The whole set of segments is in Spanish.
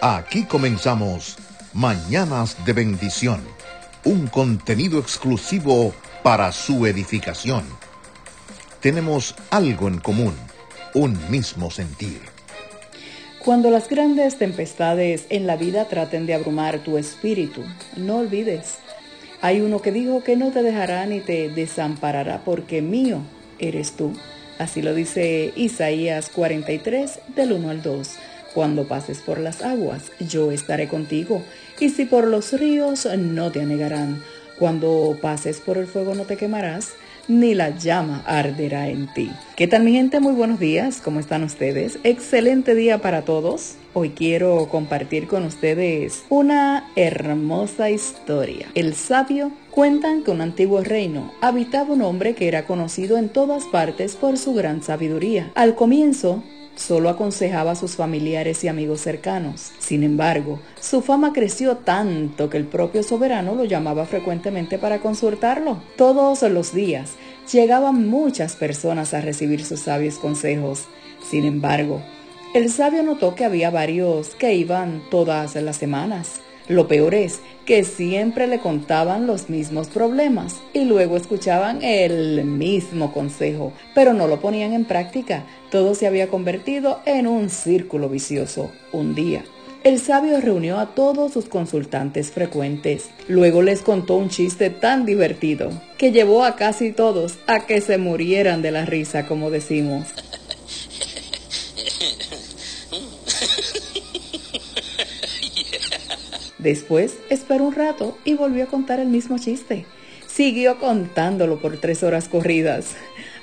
Aquí comenzamos Mañanas de Bendición, un contenido exclusivo para su edificación. Tenemos algo en común, un mismo sentir. Cuando las grandes tempestades en la vida traten de abrumar tu espíritu, no olvides, hay uno que dijo que no te dejará ni te desamparará porque mío eres tú. Así lo dice Isaías 43 del 1 al 2. Cuando pases por las aguas, yo estaré contigo, y si por los ríos, no te anegarán. Cuando pases por el fuego, no te quemarás, ni la llama arderá en ti. ¿Qué tal mi gente? Muy buenos días, ¿cómo están ustedes? Excelente día para todos. Hoy quiero compartir con ustedes una hermosa historia. El sabio cuentan que un antiguo reino habitaba un hombre que era conocido en todas partes por su gran sabiduría. Al comienzo, Solo aconsejaba a sus familiares y amigos cercanos. Sin embargo, su fama creció tanto que el propio soberano lo llamaba frecuentemente para consultarlo. Todos los días llegaban muchas personas a recibir sus sabios consejos. Sin embargo, el sabio notó que había varios que iban todas las semanas. Lo peor es que siempre le contaban los mismos problemas y luego escuchaban el mismo consejo, pero no lo ponían en práctica. Todo se había convertido en un círculo vicioso. Un día, el sabio reunió a todos sus consultantes frecuentes. Luego les contó un chiste tan divertido que llevó a casi todos a que se murieran de la risa, como decimos. Después esperó un rato y volvió a contar el mismo chiste. Siguió contándolo por tres horas corridas.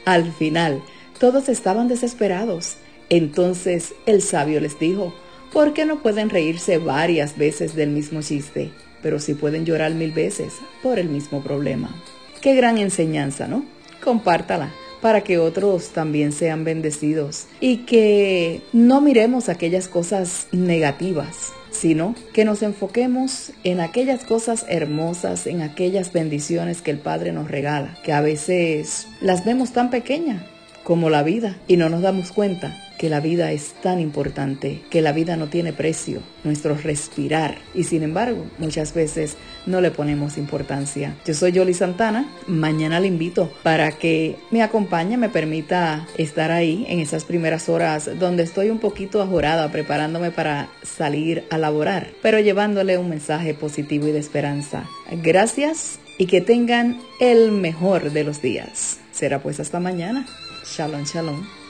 Al final, todos estaban desesperados. Entonces el sabio les dijo, ¿por qué no pueden reírse varias veces del mismo chiste, pero sí pueden llorar mil veces por el mismo problema? Qué gran enseñanza, ¿no? Compártala para que otros también sean bendecidos y que no miremos aquellas cosas negativas, sino que nos enfoquemos en aquellas cosas hermosas, en aquellas bendiciones que el Padre nos regala, que a veces las vemos tan pequeñas como la vida y no nos damos cuenta que la vida es tan importante, que la vida no tiene precio, nuestro respirar. Y sin embargo, muchas veces no le ponemos importancia. Yo soy Yoli Santana, mañana le invito para que me acompañe, me permita estar ahí en esas primeras horas donde estoy un poquito ajorada preparándome para salir a laborar, pero llevándole un mensaje positivo y de esperanza. Gracias y que tengan el mejor de los días. Será pues hasta mañana. Shalom, shalom.